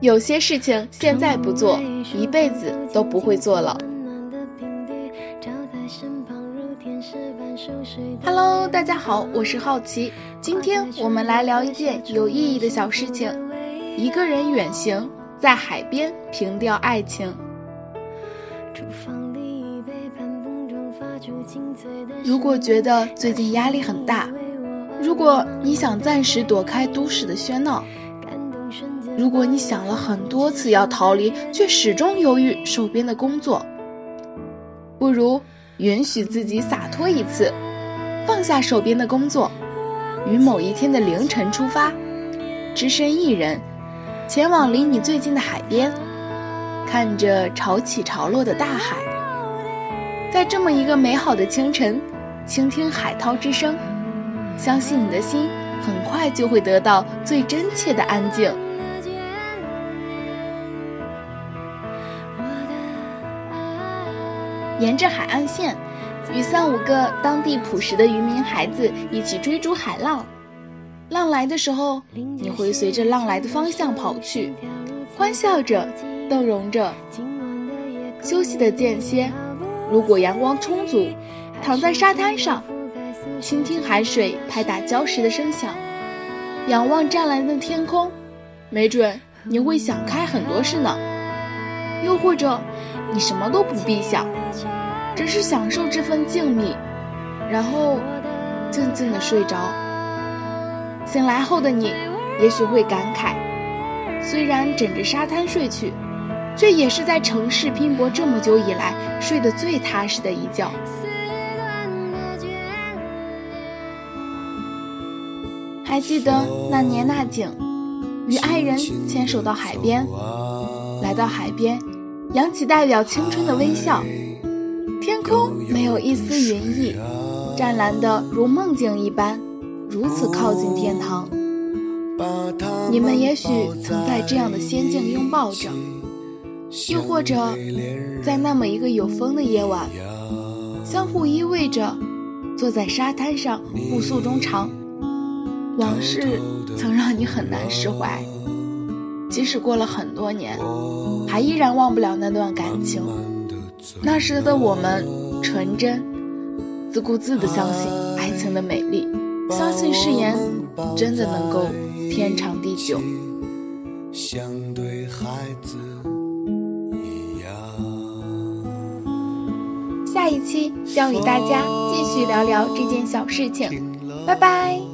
有些事情现在不做，一辈子都不会做了。Hello，大家好，我是好奇，今天我们来聊一件有意义的小事情：一个人远行，在海边凭吊爱情。如果觉得最近压力很大，如果你想暂时躲开都市的喧闹。如果你想了很多次要逃离，却始终犹豫手边的工作，不如允许自己洒脱一次，放下手边的工作，于某一天的凌晨出发，只身一人，前往离你最近的海边，看着潮起潮落的大海，在这么一个美好的清晨，倾听海涛之声，相信你的心很快就会得到最真切的安静。沿着海岸线，与三五个当地朴实的渔民孩子一起追逐海浪。浪来的时候，你会随着浪来的方向跑去，欢笑着，动容着。休息的间歇，如果阳光充足，躺在沙滩上，倾听海水拍打礁石的声响，仰望湛蓝的天空，没准你会想开很多事呢。又或者，你什么都不必想。只是享受这份静谧，然后静静的睡着。醒来后的你，也许会感慨：虽然枕着沙滩睡去，却也是在城市拼搏这么久以来睡得最踏实的一觉。还记得那年那景，与爱人牵手到海边，来到海边，扬起代表青春的微笑。天空没有一丝云翳，湛蓝的如梦境一般，如此靠近天堂。你们也许曾在这样的仙境拥抱着，又或者在那么一个有风的夜晚，相互依偎着，坐在沙滩上互诉衷肠。往事曾让你很难释怀，即使过了很多年，还依然忘不了那段感情。那时的我们纯真，自顾自的相信爱情的美丽，相信誓言真的能够天长地久。下一期将与大家继续聊聊这件小事情，拜拜。